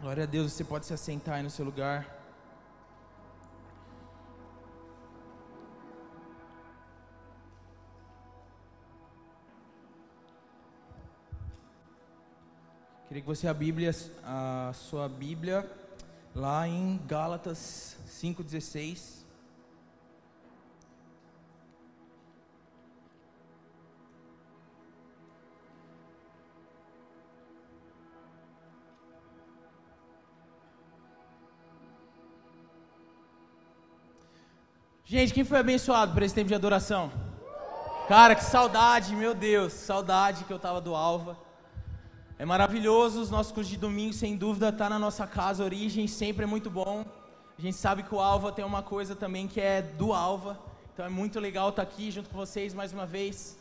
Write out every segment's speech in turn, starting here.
Glória a Deus, você pode se assentar aí no seu lugar. Queria que você a Bíblia, a sua Bíblia lá em Gálatas 5:16. Gente, quem foi abençoado por esse tempo de adoração? Cara, que saudade, meu Deus, saudade que eu tava do Alva. É maravilhoso, os nossos cursos de domingo, sem dúvida, tá na nossa casa, origem, sempre é muito bom. A gente sabe que o Alva tem uma coisa também que é do Alva, então é muito legal estar tá aqui junto com vocês mais uma vez.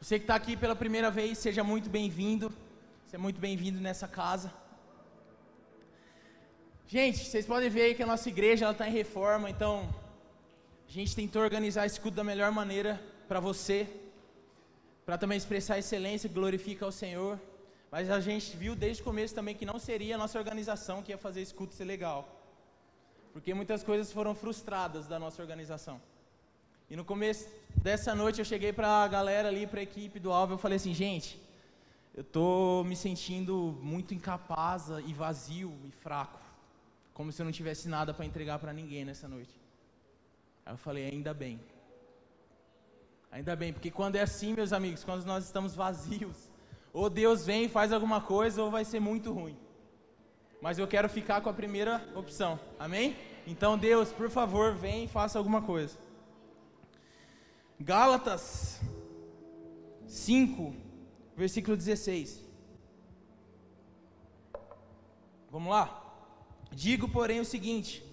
Você que está aqui pela primeira vez, seja muito bem-vindo, seja muito bem-vindo nessa casa. Gente, vocês podem ver aí que a nossa igreja está em reforma, então a gente tentou organizar esse culto da melhor maneira para você, para também expressar excelência que glorifica ao Senhor. Mas a gente viu desde o começo também que não seria a nossa organização que ia fazer esse culto ser legal. Porque muitas coisas foram frustradas da nossa organização. E no começo dessa noite eu cheguei para a galera ali, para a equipe do Alvo, eu falei assim, gente, eu tô me sentindo muito incapaz e vazio e fraco, como se eu não tivesse nada para entregar para ninguém nessa noite. Aí eu falei, ainda bem. Ainda bem, porque quando é assim, meus amigos, quando nós estamos vazios, ou Deus vem e faz alguma coisa, ou vai ser muito ruim. Mas eu quero ficar com a primeira opção, amém? Então, Deus, por favor, vem e faça alguma coisa. Gálatas 5, versículo 16. Vamos lá? Digo, porém, o seguinte: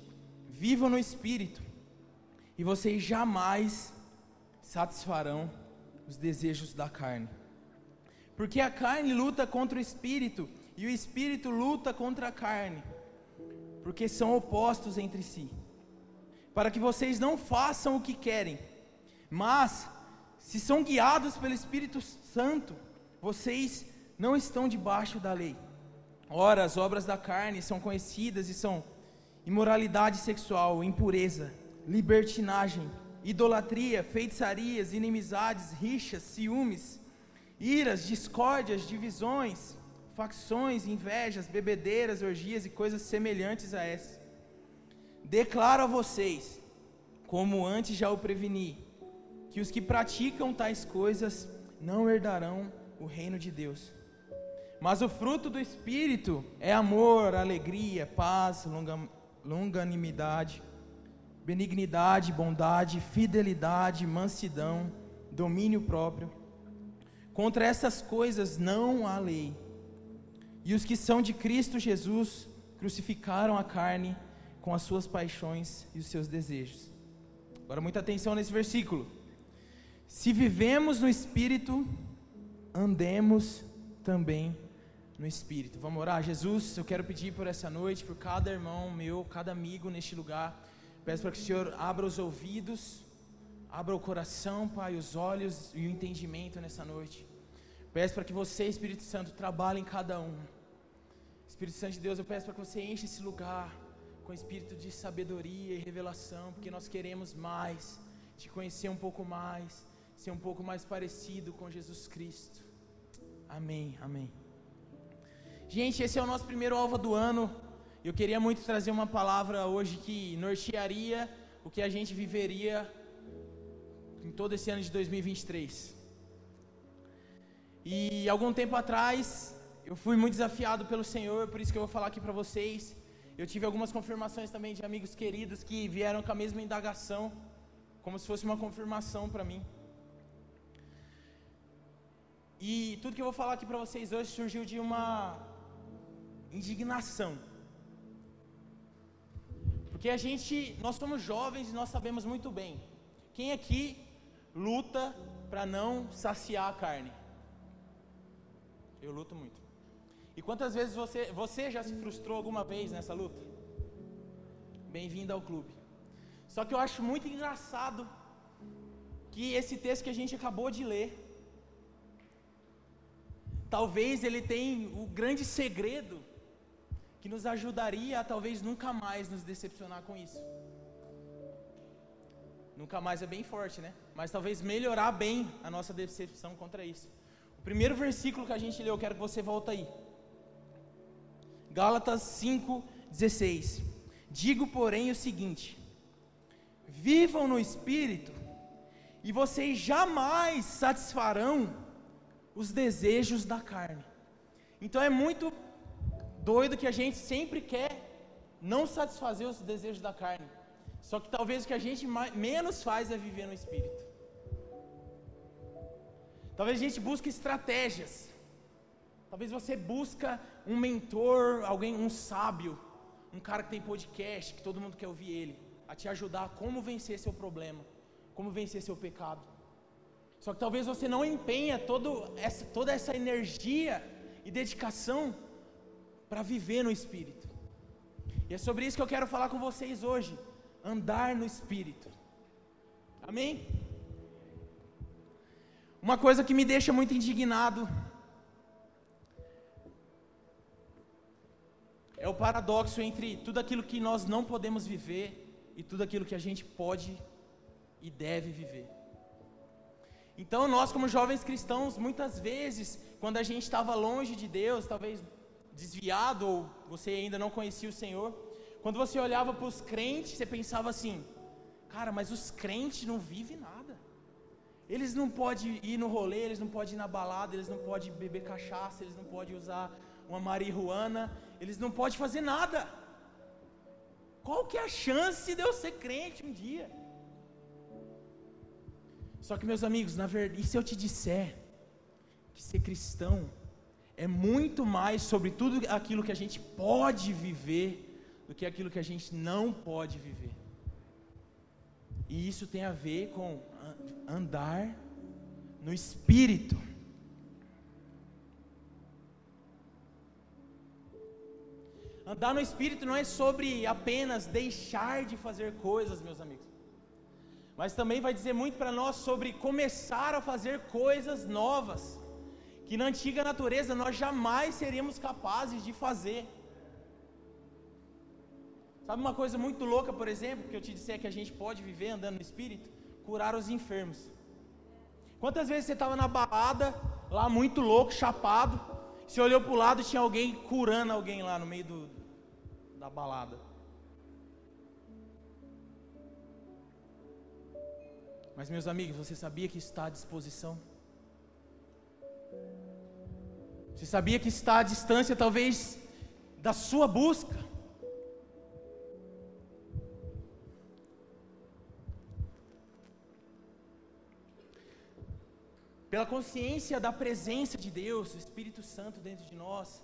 vivam no espírito e vocês jamais satisfarão os desejos da carne. Porque a carne luta contra o espírito e o espírito luta contra a carne, porque são opostos entre si. Para que vocês não façam o que querem, mas se são guiados pelo Espírito Santo, vocês não estão debaixo da lei. Ora, as obras da carne são conhecidas e são imoralidade sexual, impureza, libertinagem, idolatria, feitiçarias, inimizades, rixas, ciúmes, iras, discórdias, divisões, facções, invejas, bebedeiras, orgias e coisas semelhantes a essas. Declaro a vocês, como antes já o preveni, que os que praticam tais coisas não herdarão o reino de Deus. Mas o fruto do Espírito é amor, alegria, paz, longanimidade, benignidade, bondade, fidelidade, mansidão, domínio próprio. Contra essas coisas não há lei. E os que são de Cristo Jesus crucificaram a carne com as suas paixões e os seus desejos. Agora, muita atenção nesse versículo. Se vivemos no Espírito, andemos também no Espírito. Vamos orar? Jesus, eu quero pedir por essa noite, por cada irmão meu, cada amigo neste lugar Peço para que o Senhor abra os ouvidos, abra o coração, Pai, os olhos e o entendimento nessa noite. Peço para que você, Espírito Santo, trabalhe em cada um. Espírito Santo de Deus, eu peço para que você enche esse lugar com espírito de sabedoria e revelação, porque nós queremos mais, te conhecer um pouco mais, ser um pouco mais parecido com Jesus Cristo. Amém, amém. Gente, esse é o nosso primeiro alvo do ano. Eu queria muito trazer uma palavra hoje que nortearia o que a gente viveria em todo esse ano de 2023. E algum tempo atrás, eu fui muito desafiado pelo Senhor, por isso que eu vou falar aqui para vocês. Eu tive algumas confirmações também de amigos queridos que vieram com a mesma indagação, como se fosse uma confirmação para mim. E tudo que eu vou falar aqui para vocês hoje surgiu de uma indignação porque a gente, nós somos jovens e nós sabemos muito bem. Quem aqui luta para não saciar a carne? Eu luto muito. E quantas vezes você, você já se frustrou alguma vez nessa luta? Bem-vindo ao clube. Só que eu acho muito engraçado que esse texto que a gente acabou de ler talvez ele tem o grande segredo que nos ajudaria a talvez nunca mais nos decepcionar com isso. Nunca mais é bem forte, né? Mas talvez melhorar bem a nossa decepção contra isso. O primeiro versículo que a gente leu, eu quero que você volte aí. Gálatas 5:16. Digo, porém, o seguinte: vivam no espírito, e vocês jamais satisfarão os desejos da carne. Então é muito doido que a gente sempre quer não satisfazer os desejos da carne. Só que talvez o que a gente mais, menos faz é viver no espírito. Talvez a gente busque estratégias. Talvez você busca um mentor, alguém, um sábio, um cara que tem podcast, que todo mundo quer ouvir ele, a te ajudar a como vencer seu problema, como vencer seu pecado. Só que talvez você não empenha todo essa, toda essa energia e dedicação para viver no Espírito. E é sobre isso que eu quero falar com vocês hoje andar no Espírito. Amém? Uma coisa que me deixa muito indignado é o paradoxo entre tudo aquilo que nós não podemos viver e tudo aquilo que a gente pode e deve viver. Então, nós, como jovens cristãos, muitas vezes, quando a gente estava longe de Deus, talvez desviado, ou você ainda não conhecia o Senhor, quando você olhava para os crentes, você pensava assim: cara, mas os crentes não vivem nada. Eles não podem ir no rolê, eles não podem ir na balada, eles não podem beber cachaça, eles não podem usar uma marihuana, eles não podem fazer nada. Qual que é a chance de eu ser crente um dia? Só que, meus amigos, na verdade, e se eu te disser que ser cristão é muito mais sobre tudo aquilo que a gente pode viver do que aquilo que a gente não pode viver. E isso tem a ver com andar no espírito. Andar no espírito não é sobre apenas deixar de fazer coisas, meus amigos. Mas também vai dizer muito para nós sobre começar a fazer coisas novas, que na antiga natureza nós jamais seríamos capazes de fazer. Sabe uma coisa muito louca, por exemplo, que eu te disser que a gente pode viver andando no Espírito? Curar os enfermos. Quantas vezes você estava na balada, lá muito louco, chapado, você olhou para o lado e tinha alguém curando alguém lá no meio do, da balada. Mas, meus amigos, você sabia que está à disposição? Você sabia que está à distância, talvez, da sua busca? pela consciência da presença de Deus, do Espírito Santo dentro de nós.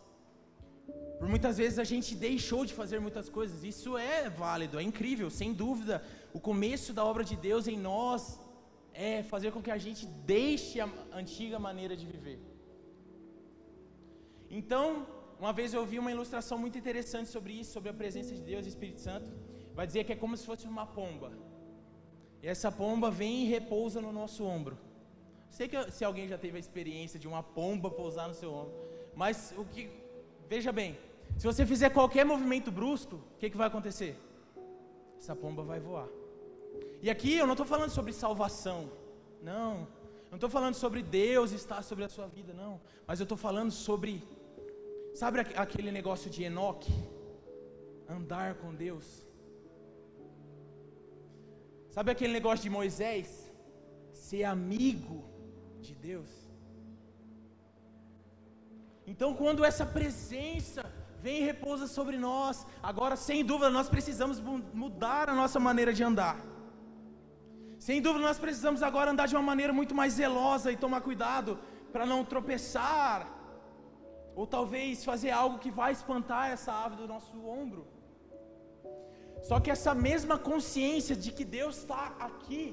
Por muitas vezes a gente deixou de fazer muitas coisas, isso é válido, é incrível, sem dúvida. O começo da obra de Deus em nós é fazer com que a gente deixe a antiga maneira de viver. Então, uma vez eu ouvi uma ilustração muito interessante sobre isso, sobre a presença de Deus e Espírito Santo. Vai dizer que é como se fosse uma pomba. E essa pomba vem e repousa no nosso ombro. Sei que se alguém já teve a experiência de uma pomba pousar no seu ombro, mas o que veja bem, se você fizer qualquer movimento brusco, o que, que vai acontecer? Essa pomba vai voar. E aqui eu não estou falando sobre salvação, não. Não estou falando sobre Deus estar sobre a sua vida, não. Mas eu estou falando sobre, sabe aquele negócio de Enoque? Andar com Deus. Sabe aquele negócio de Moisés? Ser amigo de Deus. Então, quando essa presença vem e repousa sobre nós, agora sem dúvida nós precisamos mudar a nossa maneira de andar. Sem dúvida nós precisamos agora andar de uma maneira muito mais zelosa e tomar cuidado para não tropeçar, ou talvez fazer algo que vai espantar essa ave do nosso ombro. Só que essa mesma consciência de que Deus está aqui,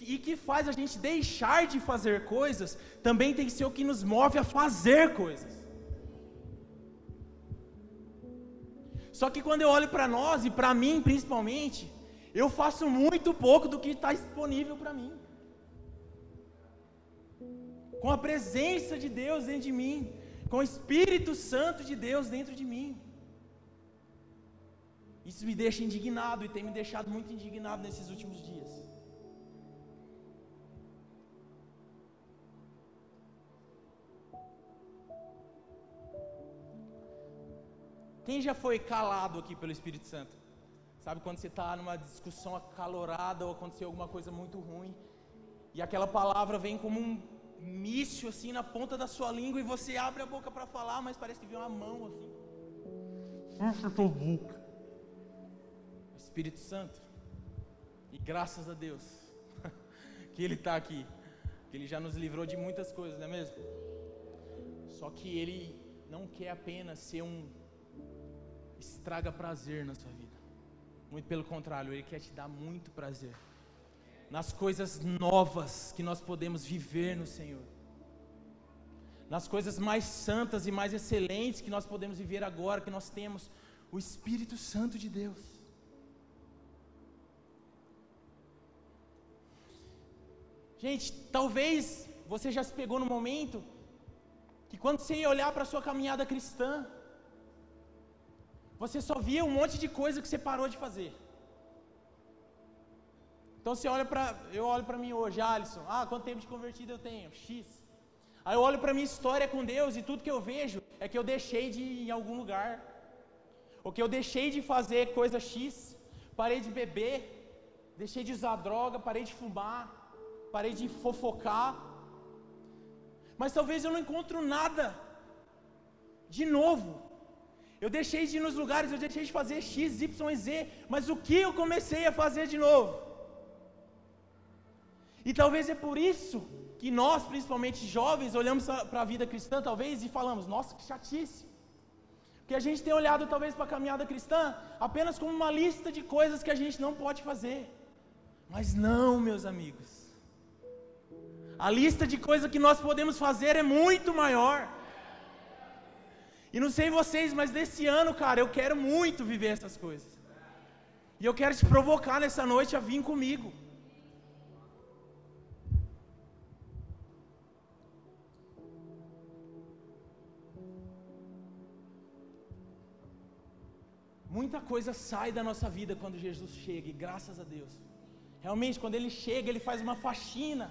e que faz a gente deixar de fazer coisas, também tem que ser o que nos move a fazer coisas. Só que quando eu olho para nós, e para mim principalmente, eu faço muito pouco do que está disponível para mim. Com a presença de Deus dentro de mim, com o Espírito Santo de Deus dentro de mim. Isso me deixa indignado e tem me deixado muito indignado nesses últimos dias. Quem já foi calado aqui pelo Espírito Santo? Sabe quando você está numa discussão acalorada ou aconteceu alguma coisa muito ruim e aquela palavra vem como um míssil assim na ponta da sua língua e você abre a boca para falar, mas parece que vem uma mão assim. Fecha tua boca. Espírito Santo. E graças a Deus que Ele está aqui, que Ele já nos livrou de muitas coisas, não é mesmo? Só que Ele não quer apenas ser um estraga prazer na sua vida. Muito pelo contrário, Ele quer te dar muito prazer nas coisas novas que nós podemos viver no Senhor, nas coisas mais santas e mais excelentes que nós podemos viver agora, que nós temos o Espírito Santo de Deus. Gente, talvez você já se pegou no momento que quando você ia olhar para a sua caminhada cristã, você só via um monte de coisa que você parou de fazer. Então você olha para, eu olho para mim hoje, Alisson, ah, quanto tempo de convertido eu tenho? X. Aí eu olho para minha história com Deus e tudo que eu vejo é que eu deixei de ir em algum lugar. Ou que eu deixei de fazer coisa X, parei de beber, deixei de usar droga, parei de fumar, parei de fofocar. Mas talvez eu não encontro nada de novo eu deixei de ir nos lugares, eu deixei de fazer X, Y Z, mas o que eu comecei a fazer de novo? E talvez é por isso que nós, principalmente jovens, olhamos para a vida cristã, talvez, e falamos: nossa, que chatice. Porque a gente tem olhado, talvez, para a caminhada cristã apenas como uma lista de coisas que a gente não pode fazer. Mas não, meus amigos. A lista de coisas que nós podemos fazer é muito maior. E não sei vocês, mas nesse ano, cara, eu quero muito viver essas coisas. E eu quero te provocar nessa noite a vir comigo. Muita coisa sai da nossa vida quando Jesus chega, e graças a Deus. Realmente, quando Ele chega, Ele faz uma faxina.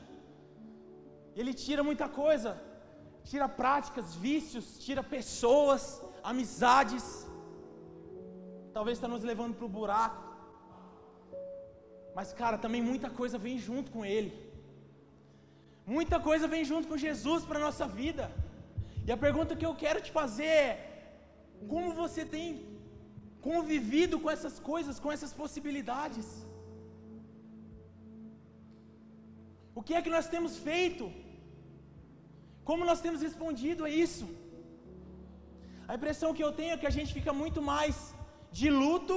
Ele tira muita coisa tira práticas, vícios, tira pessoas, amizades. Talvez está nos levando para o buraco. Mas, cara, também muita coisa vem junto com Ele. Muita coisa vem junto com Jesus para a nossa vida. E a pergunta que eu quero te fazer é: como você tem convivido com essas coisas, com essas possibilidades? O que é que nós temos feito como nós temos respondido a isso? A impressão que eu tenho é que a gente fica muito mais de luto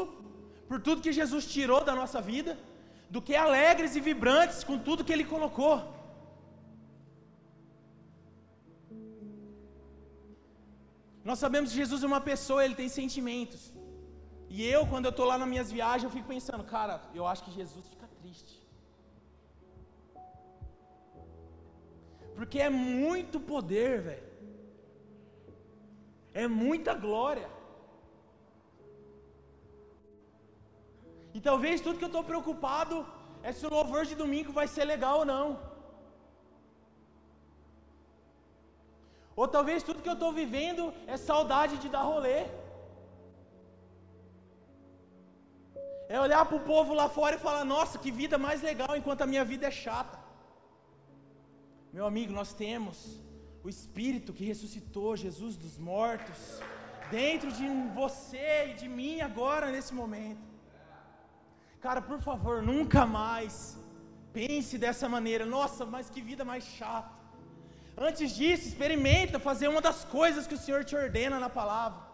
por tudo que Jesus tirou da nossa vida, do que alegres e vibrantes com tudo que Ele colocou. Nós sabemos que Jesus é uma pessoa, ele tem sentimentos. E eu, quando eu estou lá nas minhas viagens, eu fico pensando, cara, eu acho que Jesus fica triste. Porque é muito poder, velho. É muita glória. E talvez tudo que eu estou preocupado é se o louvor de domingo vai ser legal ou não. Ou talvez tudo que eu estou vivendo é saudade de dar rolê. É olhar para o povo lá fora e falar: nossa, que vida mais legal, enquanto a minha vida é chata. Meu amigo, nós temos o Espírito que ressuscitou Jesus dos mortos dentro de você e de mim agora nesse momento. Cara, por favor, nunca mais pense dessa maneira. Nossa, mas que vida mais chata. Antes disso, experimenta fazer uma das coisas que o Senhor te ordena na palavra.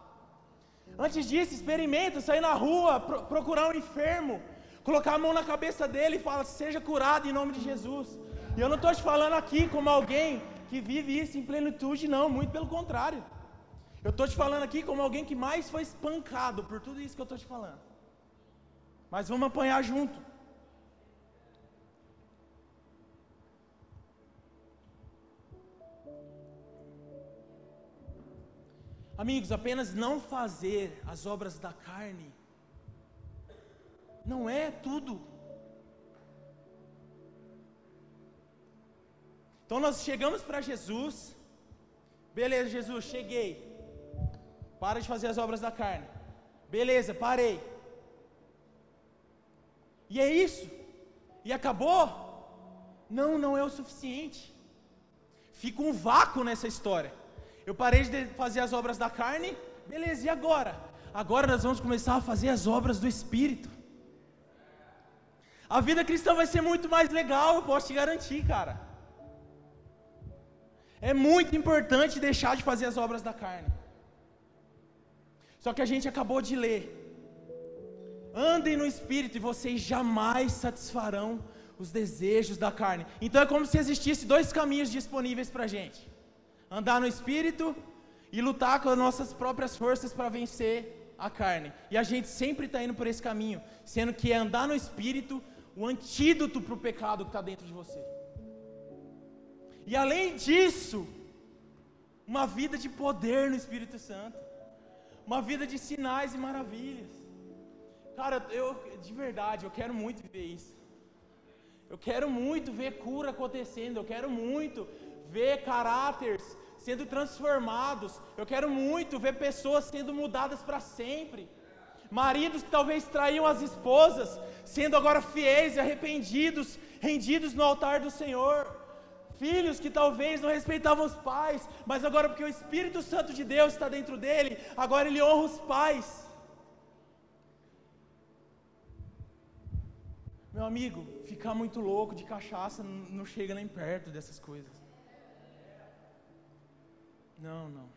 Antes disso, experimenta sair na rua, pro, procurar um enfermo, colocar a mão na cabeça dele e falar: seja curado em nome de Jesus. E eu não estou te falando aqui como alguém que vive isso em plenitude, não, muito pelo contrário. Eu estou te falando aqui como alguém que mais foi espancado por tudo isso que eu estou te falando. Mas vamos apanhar junto. Amigos, apenas não fazer as obras da carne não é tudo. Então nós chegamos para Jesus. Beleza, Jesus, cheguei. Para de fazer as obras da carne. Beleza, parei. E é isso. E acabou? Não, não é o suficiente. Fica um vácuo nessa história. Eu parei de fazer as obras da carne, beleza, e agora? Agora nós vamos começar a fazer as obras do Espírito. A vida cristã vai ser muito mais legal, eu posso te garantir, cara. É muito importante deixar de fazer as obras da carne. Só que a gente acabou de ler. Andem no espírito e vocês jamais satisfarão os desejos da carne. Então é como se existisse dois caminhos disponíveis para a gente: andar no espírito e lutar com as nossas próprias forças para vencer a carne. E a gente sempre está indo por esse caminho, sendo que é andar no espírito o antídoto para o pecado que está dentro de você. E além disso, uma vida de poder no Espírito Santo, uma vida de sinais e maravilhas. Cara, eu de verdade, eu quero muito viver isso. Eu quero muito ver cura acontecendo, eu quero muito ver caráteres sendo transformados, eu quero muito ver pessoas sendo mudadas para sempre. Maridos que talvez traíam as esposas, sendo agora fiéis e arrependidos, rendidos no altar do Senhor. Filhos que talvez não respeitavam os pais, mas agora porque o Espírito Santo de Deus está dentro dele, agora ele honra os pais. Meu amigo, ficar muito louco de cachaça não chega nem perto dessas coisas. Não, não.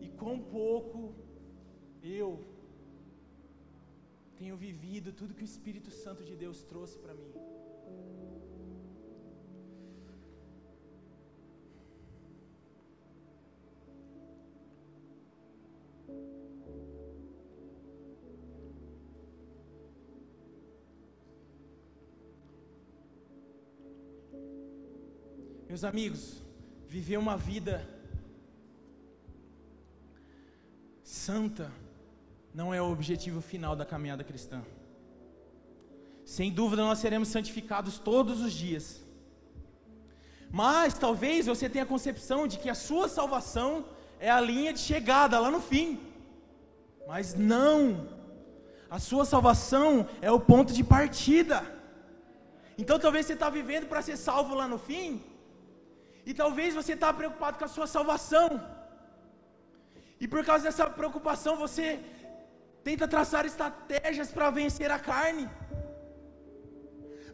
E quão pouco eu tenho vivido tudo que o Espírito Santo de Deus trouxe para mim. Meus amigos, viver uma vida santa não é o objetivo final da caminhada cristã. Sem dúvida nós seremos santificados todos os dias. Mas talvez você tenha a concepção de que a sua salvação é a linha de chegada lá no fim. Mas não. A sua salvação é o ponto de partida. Então talvez você está vivendo para ser salvo lá no fim, e talvez você está preocupado com a sua salvação. E por causa dessa preocupação você tenta traçar estratégias para vencer a carne.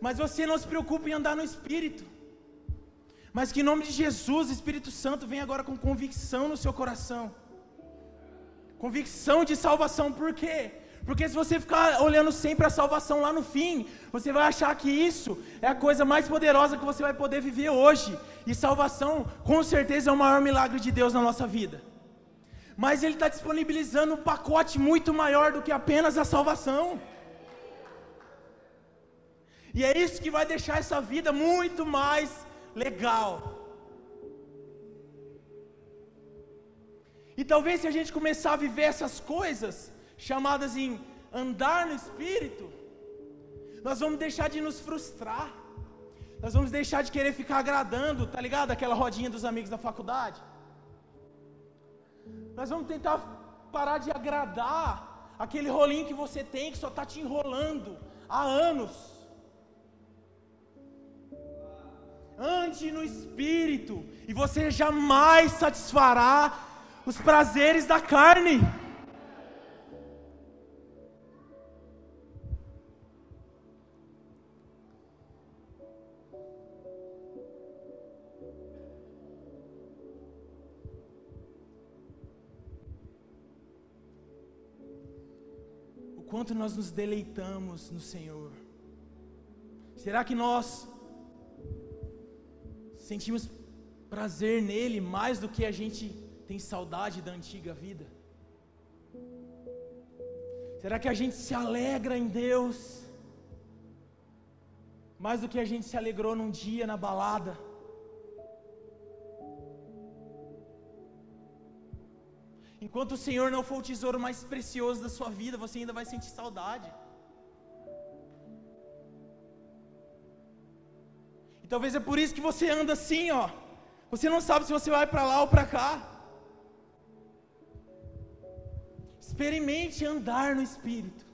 Mas você não se preocupa em andar no Espírito. Mas que em nome de Jesus, o Espírito Santo vem agora com convicção no seu coração. Convicção de salvação, por quê? Porque se você ficar olhando sempre a salvação lá no fim, você vai achar que isso é a coisa mais poderosa que você vai poder viver hoje. E salvação, com certeza, é o maior milagre de Deus na nossa vida. Mas Ele está disponibilizando um pacote muito maior do que apenas a salvação. E é isso que vai deixar essa vida muito mais legal. E talvez se a gente começar a viver essas coisas, chamadas em andar no Espírito, nós vamos deixar de nos frustrar, nós vamos deixar de querer ficar agradando, tá ligado? Aquela rodinha dos amigos da faculdade. Nós vamos tentar parar de agradar aquele rolinho que você tem que só está te enrolando há anos. Ande no Espírito e você jamais satisfará os prazeres da carne. Quanto nós nos deleitamos no Senhor? Será que nós sentimos prazer nele mais do que a gente tem saudade da antiga vida? Será que a gente se alegra em Deus mais do que a gente se alegrou num dia na balada? Enquanto o Senhor não for o tesouro mais precioso da sua vida, você ainda vai sentir saudade. E talvez é por isso que você anda assim, ó. Você não sabe se você vai para lá ou para cá. Experimente andar no Espírito.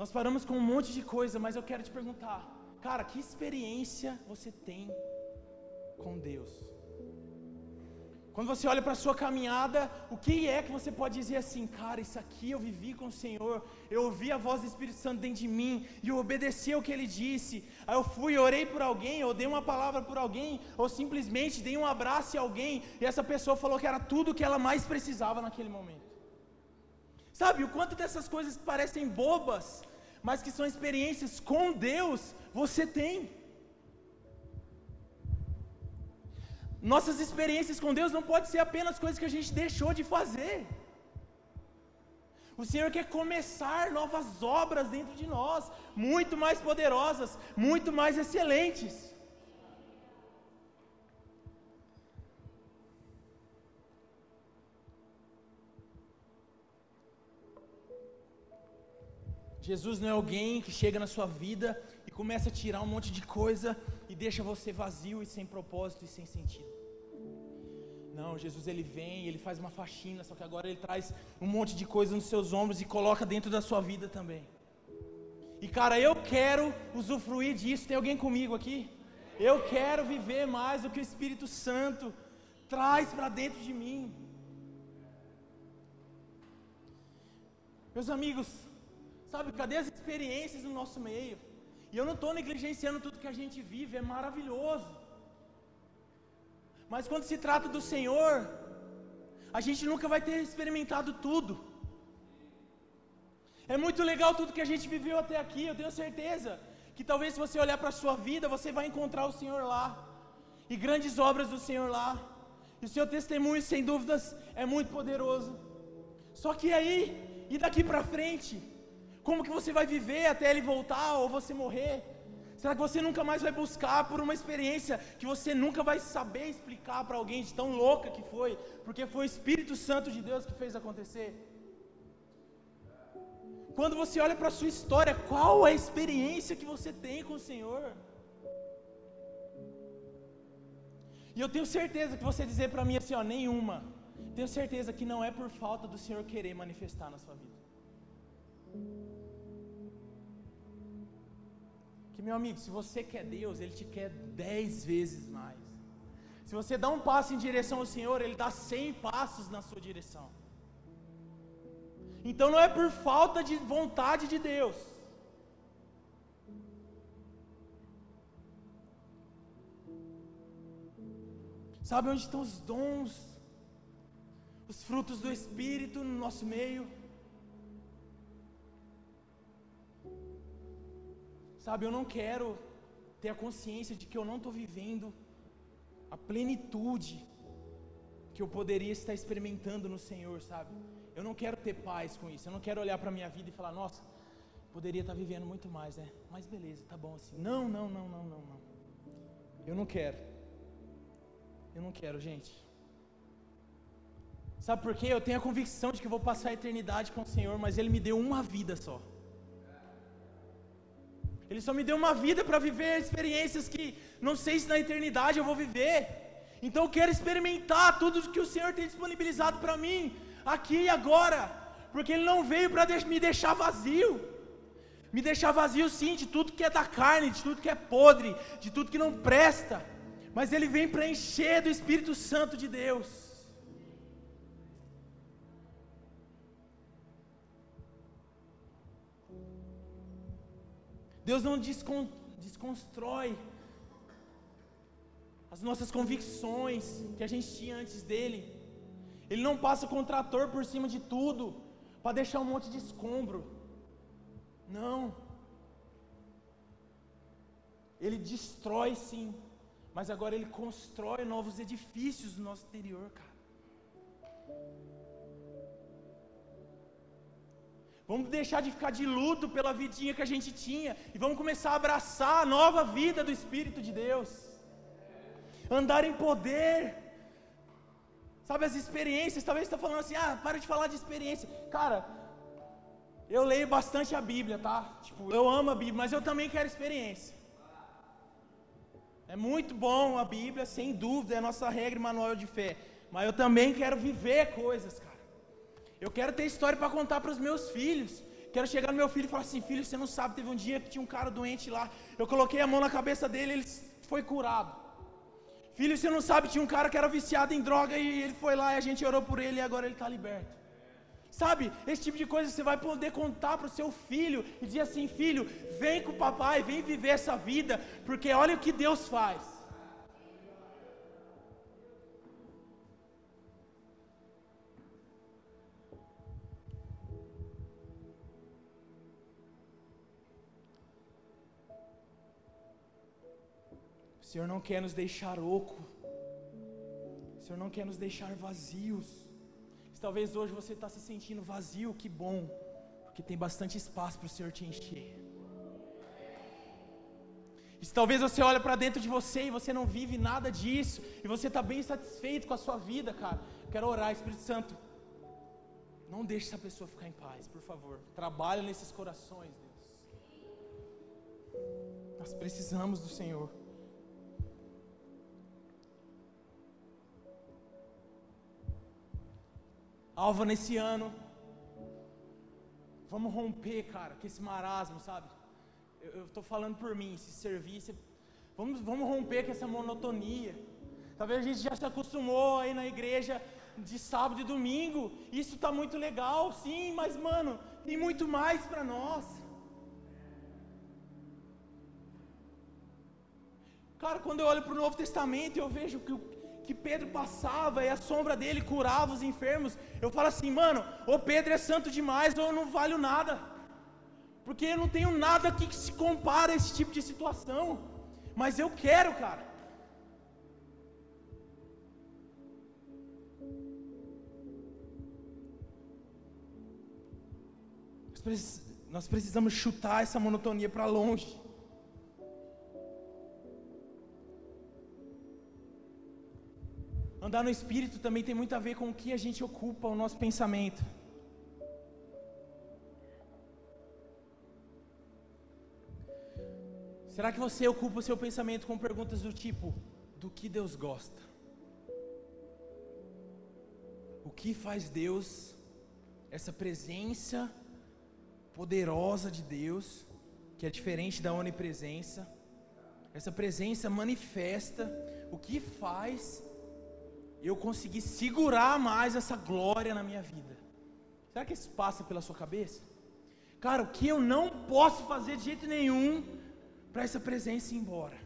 Nós paramos com um monte de coisa, mas eu quero te perguntar, cara, que experiência você tem com Deus? Quando você olha para a sua caminhada, o que é que você pode dizer assim, cara, isso aqui eu vivi com o Senhor, eu ouvi a voz do Espírito Santo dentro de mim, e eu obedeci o que ele disse, aí eu fui e orei por alguém, ou dei uma palavra por alguém, ou simplesmente dei um abraço em alguém, e essa pessoa falou que era tudo o que ela mais precisava naquele momento. Sabe, o quanto dessas coisas parecem bobas, mas que são experiências com Deus, você tem. Nossas experiências com Deus não pode ser apenas coisas que a gente deixou de fazer. O Senhor quer começar novas obras dentro de nós, muito mais poderosas, muito mais excelentes. Jesus não é alguém que chega na sua vida começa a tirar um monte de coisa e deixa você vazio e sem propósito e sem sentido. Não, Jesus ele vem, ele faz uma faxina, só que agora ele traz um monte de coisa nos seus ombros e coloca dentro da sua vida também. E cara, eu quero usufruir disso. Tem alguém comigo aqui? Eu quero viver mais do que o Espírito Santo traz para dentro de mim. Meus amigos, Sabe, cadê as experiências no nosso meio? E eu não estou negligenciando tudo que a gente vive, é maravilhoso. Mas quando se trata do Senhor, a gente nunca vai ter experimentado tudo. É muito legal tudo que a gente viveu até aqui, eu tenho certeza que talvez se você olhar para a sua vida, você vai encontrar o Senhor lá, e grandes obras do Senhor lá, e o seu testemunho, sem dúvidas, é muito poderoso. Só que aí, e daqui para frente, como que você vai viver até ele voltar ou você morrer? Será que você nunca mais vai buscar por uma experiência que você nunca vai saber explicar para alguém de tão louca que foi, porque foi o Espírito Santo de Deus que fez acontecer? Quando você olha para a sua história, qual a experiência que você tem com o Senhor? E eu tenho certeza que você dizer para mim assim, ó, nenhuma. Tenho certeza que não é por falta do Senhor querer manifestar na sua vida. Que meu amigo, se você quer Deus, Ele te quer dez vezes mais. Se você dá um passo em direção ao Senhor, Ele dá cem passos na sua direção. Então não é por falta de vontade de Deus. Sabe onde estão os dons, os frutos do Espírito no nosso meio? Sabe, eu não quero ter a consciência de que eu não estou vivendo a plenitude que eu poderia estar experimentando no Senhor, sabe? Eu não quero ter paz com isso. Eu não quero olhar para a minha vida e falar, nossa, poderia estar vivendo muito mais, né? Mas beleza, tá bom assim. Não, não, não, não, não, não. Eu não quero. Eu não quero, gente. Sabe por quê? Eu tenho a convicção de que vou passar a eternidade com o Senhor, mas Ele me deu uma vida só. Ele só me deu uma vida para viver experiências que não sei se na eternidade eu vou viver. Então eu quero experimentar tudo que o Senhor tem disponibilizado para mim, aqui e agora. Porque Ele não veio para me deixar vazio. Me deixar vazio sim de tudo que é da carne, de tudo que é podre, de tudo que não presta. Mas Ele vem para encher do Espírito Santo de Deus. Deus não desconstrói as nossas convicções que a gente tinha antes dele. Ele não passa com o trator por cima de tudo para deixar um monte de escombro. Não. Ele destrói sim, mas agora ele constrói novos edifícios no nosso interior, cara. Vamos deixar de ficar de luto pela vidinha que a gente tinha e vamos começar a abraçar a nova vida do Espírito de Deus. Andar em poder. Sabe as experiências, talvez você está falando assim, ah, para de falar de experiência. Cara, eu leio bastante a Bíblia, tá? Tipo, eu amo a Bíblia, mas eu também quero experiência. É muito bom a Bíblia, sem dúvida, é a nossa regra e manual de fé. Mas eu também quero viver coisas, cara. Eu quero ter história para contar para os meus filhos. Quero chegar no meu filho e falar assim: filho, você não sabe, teve um dia que tinha um cara doente lá. Eu coloquei a mão na cabeça dele, ele foi curado. Filho, você não sabe, tinha um cara que era viciado em droga e ele foi lá e a gente orou por ele e agora ele está liberto. Sabe, esse tipo de coisa você vai poder contar para o seu filho e dizer assim: filho, vem com o papai, vem viver essa vida, porque olha o que Deus faz. O Senhor não quer nos deixar oco. O Senhor não quer nos deixar vazios. Talvez hoje você está se sentindo vazio, que bom, porque tem bastante espaço para o Senhor te encher. E se talvez você olha para dentro de você e você não vive nada disso, e você está bem satisfeito com a sua vida, cara, quero orar, Espírito Santo. Não deixe essa pessoa ficar em paz, por favor. Trabalha nesses corações, Deus. Nós precisamos do Senhor. Alva nesse ano. Vamos romper, cara, com esse marasmo, sabe? Eu estou falando por mim, se servir, se... Vamos, vamos romper com essa monotonia. Talvez a gente já se acostumou aí na igreja de sábado e domingo. Isso está muito legal, sim, mas mano, tem muito mais para nós. Cara, quando eu olho para o Novo Testamento, eu vejo que o que Pedro passava e a sombra dele curava os enfermos, eu falo assim, mano, ou Pedro é santo demais ou eu não valho nada. Porque eu não tenho nada que se compara a esse tipo de situação. Mas eu quero, cara. Nós precisamos chutar essa monotonia para longe. Andar no espírito também tem muito a ver com o que a gente ocupa o nosso pensamento. Será que você ocupa o seu pensamento com perguntas do tipo: do que Deus gosta? O que faz Deus, essa presença poderosa de Deus, que é diferente da onipresença, essa presença manifesta, o que faz eu conseguir segurar mais essa glória na minha vida. Será que isso passa pela sua cabeça? Cara, o que eu não posso fazer de jeito nenhum para essa presença ir embora?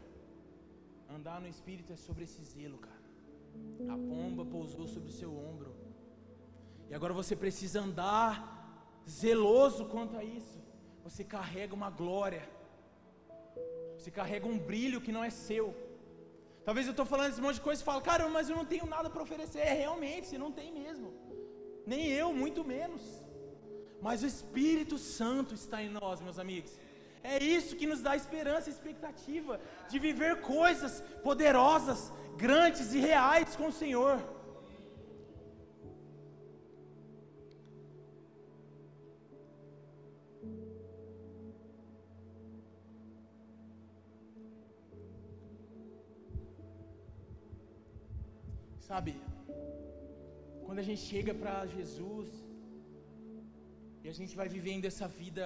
Andar no Espírito é sobre esse zelo, cara. A pomba pousou sobre o seu ombro. E agora você precisa andar zeloso quanto a isso. Você carrega uma glória. Você carrega um brilho que não é seu. Talvez eu estou falando esse monte de coisa e falo, cara, mas eu não tenho nada para oferecer. É, realmente, você não tem mesmo. Nem eu, muito menos. Mas o Espírito Santo está em nós, meus amigos. É isso que nos dá esperança e expectativa de viver coisas poderosas, grandes e reais com o Senhor. Sabe, quando a gente chega para Jesus e a gente vai vivendo essa vida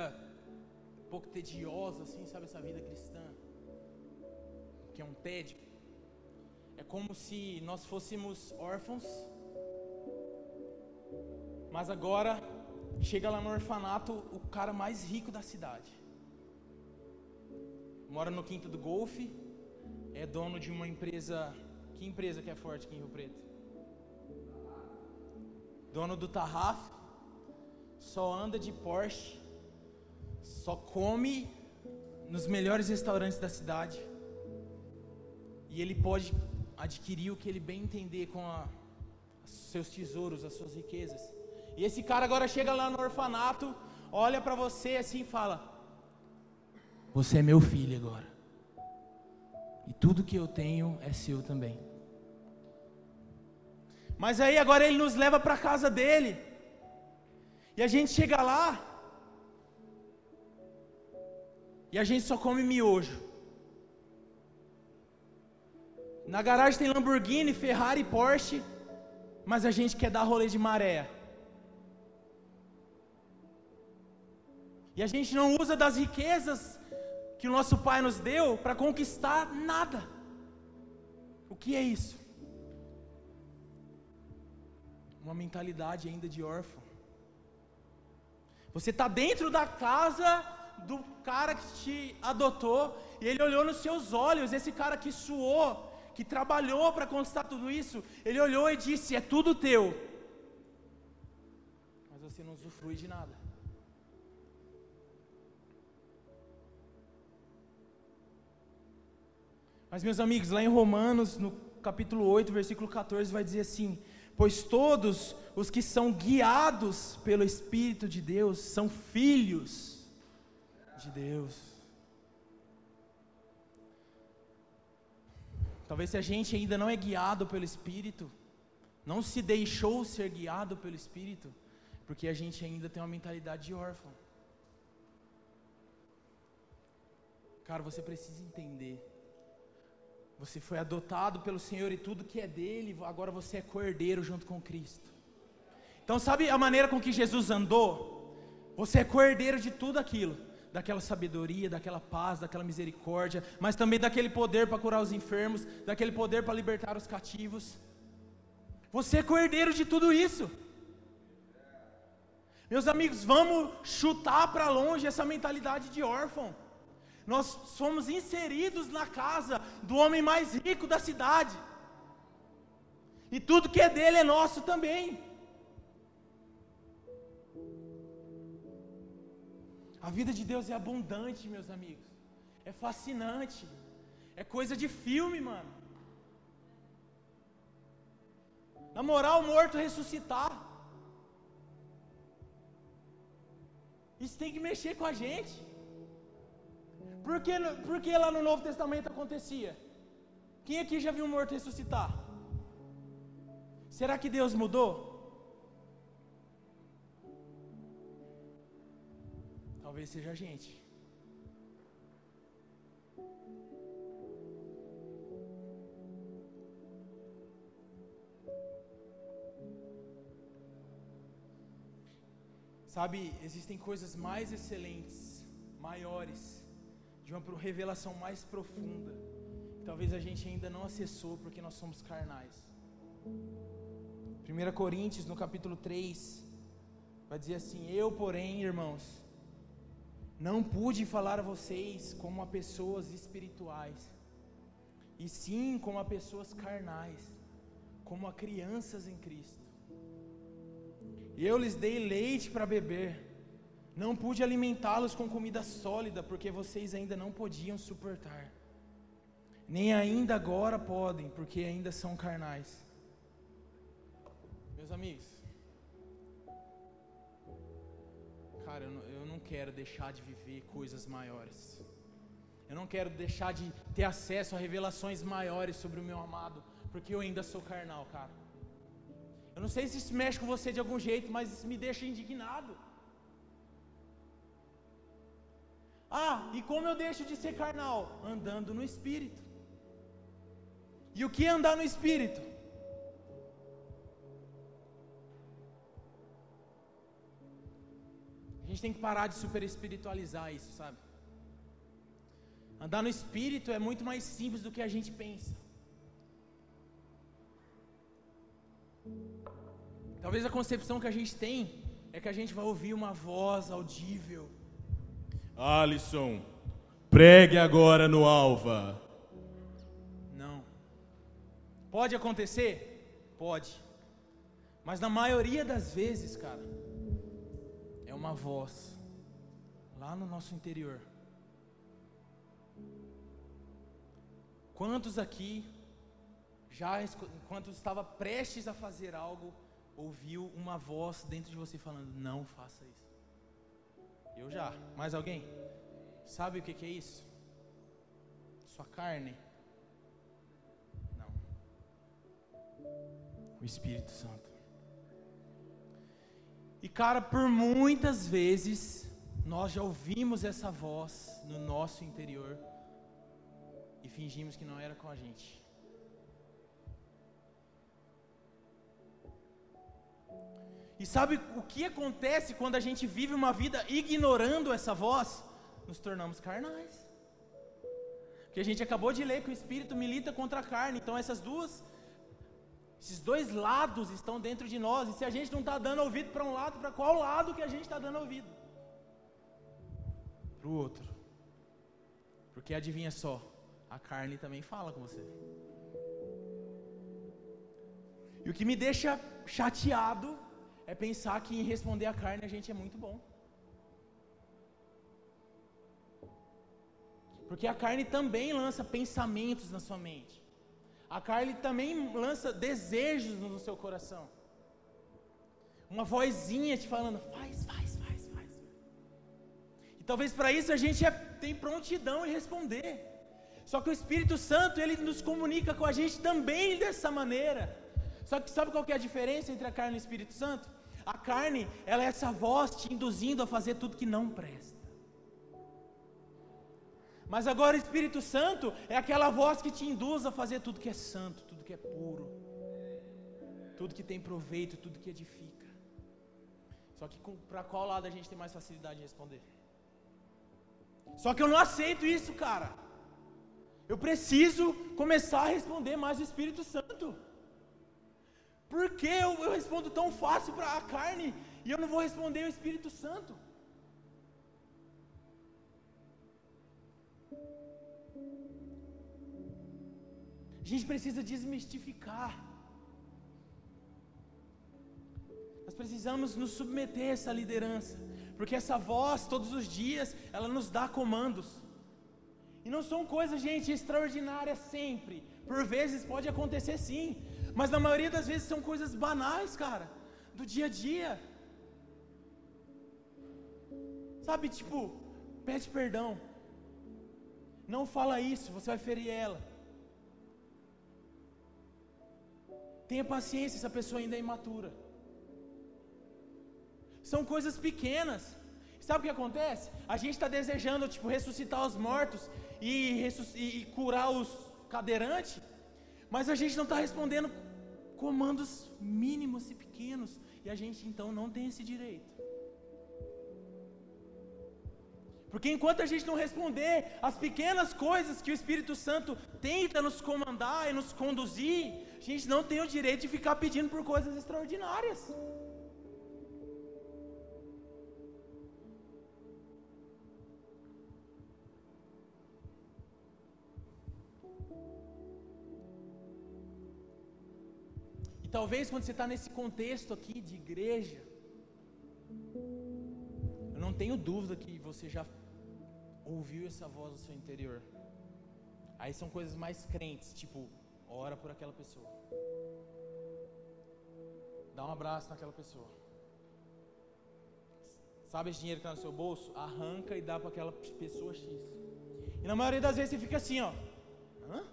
um pouco tediosa, assim, sabe, essa vida cristã, que é um tédio, é como se nós fôssemos órfãos, mas agora chega lá no orfanato o cara mais rico da cidade. Mora no quinto do golfe, é dono de uma empresa que empresa que é forte aqui em Rio Preto? Dono do Tarraf, só anda de Porsche, só come nos melhores restaurantes da cidade. E ele pode adquirir o que ele bem entender com a, seus tesouros, as suas riquezas. E esse cara agora chega lá no orfanato, olha para você assim e fala: Você é meu filho agora. E tudo que eu tenho é seu também. Mas aí agora ele nos leva para a casa dele. E a gente chega lá. E a gente só come miojo. Na garagem tem Lamborghini, Ferrari, Porsche. Mas a gente quer dar rolê de maré. E a gente não usa das riquezas que o nosso pai nos deu para conquistar nada. O que é isso? Uma mentalidade ainda de órfão. Você está dentro da casa do cara que te adotou, e ele olhou nos seus olhos, esse cara que suou, que trabalhou para conquistar tudo isso, ele olhou e disse: É tudo teu. Mas você não usufrui de nada. Mas, meus amigos, lá em Romanos, no capítulo 8, versículo 14, vai dizer assim: Pois todos os que são guiados pelo Espírito de Deus são filhos de Deus. Talvez se a gente ainda não é guiado pelo Espírito, não se deixou ser guiado pelo Espírito, porque a gente ainda tem uma mentalidade de órfão. Cara, você precisa entender você foi adotado pelo Senhor e tudo que é dele, agora você é cordeiro junto com Cristo. Então, sabe a maneira com que Jesus andou? Você é cordeiro de tudo aquilo, daquela sabedoria, daquela paz, daquela misericórdia, mas também daquele poder para curar os enfermos, daquele poder para libertar os cativos. Você é cordeiro de tudo isso. Meus amigos, vamos chutar para longe essa mentalidade de órfão nós somos inseridos na casa do homem mais rico da cidade. E tudo que é dele é nosso também. A vida de Deus é abundante, meus amigos. É fascinante. É coisa de filme, mano. Na moral, morto ressuscitar. Isso tem que mexer com a gente. Por que, por que lá no Novo Testamento acontecia? Quem aqui já viu um morto ressuscitar? Será que Deus mudou? Talvez seja a gente. Sabe, existem coisas mais excelentes, maiores, de uma revelação mais profunda. Talvez a gente ainda não acessou porque nós somos carnais. 1 Coríntios, no capítulo 3, vai dizer assim: Eu, porém, irmãos, não pude falar a vocês como a pessoas espirituais, e sim como a pessoas carnais, como a crianças em Cristo. E eu lhes dei leite para beber não pude alimentá-los com comida sólida, porque vocês ainda não podiam suportar. Nem ainda agora podem, porque ainda são carnais. Meus amigos, cara, eu não, quero deixar de viver coisas maiores. Eu não quero deixar de ter acesso a revelações maiores sobre o meu amado, porque eu ainda sou carnal, cara. Eu não sei se isso mexe com você de algum jeito, mas isso me deixa indignado. Ah, e como eu deixo de ser carnal? Andando no Espírito. E o que é andar no Espírito? A gente tem que parar de super espiritualizar isso, sabe? Andar no Espírito é muito mais simples do que a gente pensa. Talvez a concepção que a gente tem é que a gente vai ouvir uma voz audível Alisson, pregue agora no Alva. Não. Pode acontecer? Pode. Mas na maioria das vezes, cara, é uma voz lá no nosso interior. Quantos aqui já enquanto estava prestes a fazer algo, ouviu uma voz dentro de você falando: "Não faça isso"? Eu já. Mais alguém? Sabe o que, que é isso? Sua carne? Não. O Espírito Santo. E cara, por muitas vezes nós já ouvimos essa voz no nosso interior e fingimos que não era com a gente. Sabe o que acontece quando a gente vive uma vida ignorando essa voz? Nos tornamos carnais. Porque a gente acabou de ler que o espírito milita contra a carne. Então essas duas, esses dois lados estão dentro de nós. E se a gente não está dando ouvido para um lado, para qual lado que a gente está dando ouvido? Para o outro. Porque adivinha só, a carne também fala com você. E o que me deixa chateado é pensar que em responder a carne a gente é muito bom. Porque a carne também lança pensamentos na sua mente. A carne também lança desejos no seu coração. Uma vozinha te falando, faz, faz, faz, faz. E talvez para isso a gente é, tem prontidão em responder. Só que o Espírito Santo, ele nos comunica com a gente também dessa maneira. Só que sabe qual que é a diferença entre a carne e o Espírito Santo? A carne, ela é essa voz te induzindo a fazer tudo que não presta. Mas agora o Espírito Santo é aquela voz que te induz a fazer tudo que é santo, tudo que é puro, tudo que tem proveito, tudo que edifica. Só que para qual lado a gente tem mais facilidade de responder? Só que eu não aceito isso, cara. Eu preciso começar a responder mais o Espírito Santo. Por que eu, eu respondo tão fácil para a carne e eu não vou responder o Espírito Santo? A gente precisa desmistificar. Nós precisamos nos submeter a essa liderança, porque essa voz, todos os dias, ela nos dá comandos. E não são coisas, gente, extraordinárias sempre. Por vezes pode acontecer sim, mas na maioria das vezes são coisas banais, cara, do dia a dia. Sabe, tipo, pede perdão. Não fala isso, você vai ferir ela. Tenha paciência, essa pessoa ainda é imatura. São coisas pequenas. Sabe o que acontece? A gente está desejando, tipo, ressuscitar os mortos e, e, e curar os cadeirantes, mas a gente não está respondendo comandos mínimos e pequenos, e a gente então não tem esse direito. Porque enquanto a gente não responder as pequenas coisas que o Espírito Santo tenta nos comandar e nos conduzir, a gente não tem o direito de ficar pedindo por coisas extraordinárias. E talvez quando você está nesse contexto aqui de igreja, eu não tenho dúvida que você já ouviu essa voz no seu interior. Aí são coisas mais crentes, tipo, ora por aquela pessoa. Dá um abraço naquela pessoa. Sabe esse dinheiro que está no seu bolso? Arranca e dá para aquela pessoa X. E na maioria das vezes você fica assim, ó. Hã?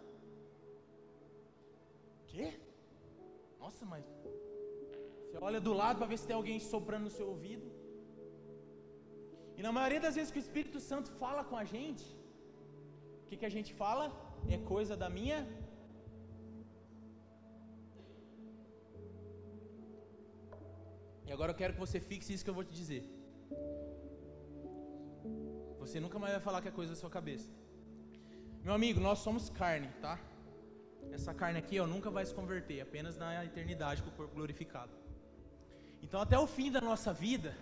Quê? Nossa, mas. Você olha do lado para ver se tem alguém soprando no seu ouvido. E na maioria das vezes que o Espírito Santo fala com a gente, o que, que a gente fala? É coisa da minha. E agora eu quero que você fixe isso que eu vou te dizer. Você nunca mais vai falar que é coisa da sua cabeça. Meu amigo, nós somos carne, tá? Essa carne aqui ó, nunca vai se converter, apenas na eternidade com o corpo glorificado. Então, até o fim da nossa vida,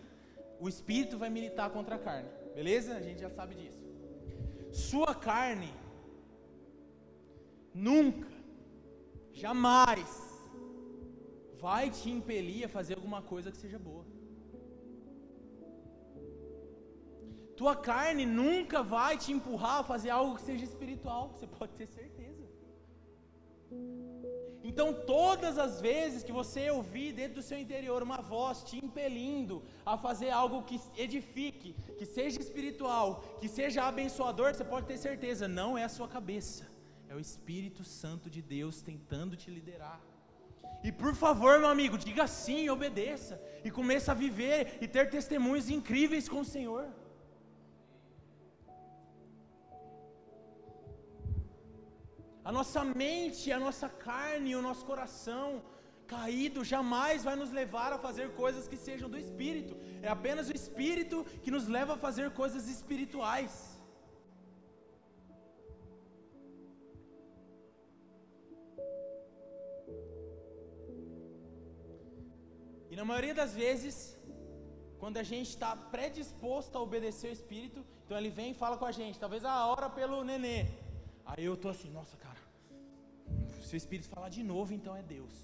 o espírito vai militar contra a carne, beleza? A gente já sabe disso. Sua carne nunca, jamais vai te impelir a fazer alguma coisa que seja boa. Tua carne nunca vai te empurrar a fazer algo que seja espiritual, você pode ter certeza. Então, todas as vezes que você ouvir dentro do seu interior uma voz te impelindo a fazer algo que edifique, que seja espiritual, que seja abençoador, você pode ter certeza, não é a sua cabeça, é o Espírito Santo de Deus tentando te liderar. E por favor, meu amigo, diga sim, obedeça e comece a viver e ter testemunhos incríveis com o Senhor. A nossa mente, a nossa carne, o nosso coração caído jamais vai nos levar a fazer coisas que sejam do espírito. É apenas o espírito que nos leva a fazer coisas espirituais. E na maioria das vezes, quando a gente está predisposto a obedecer o Espírito, então ele vem e fala com a gente, talvez a hora pelo nenê. Aí eu tô assim, nossa cara, se o Espírito falar de novo, então é Deus.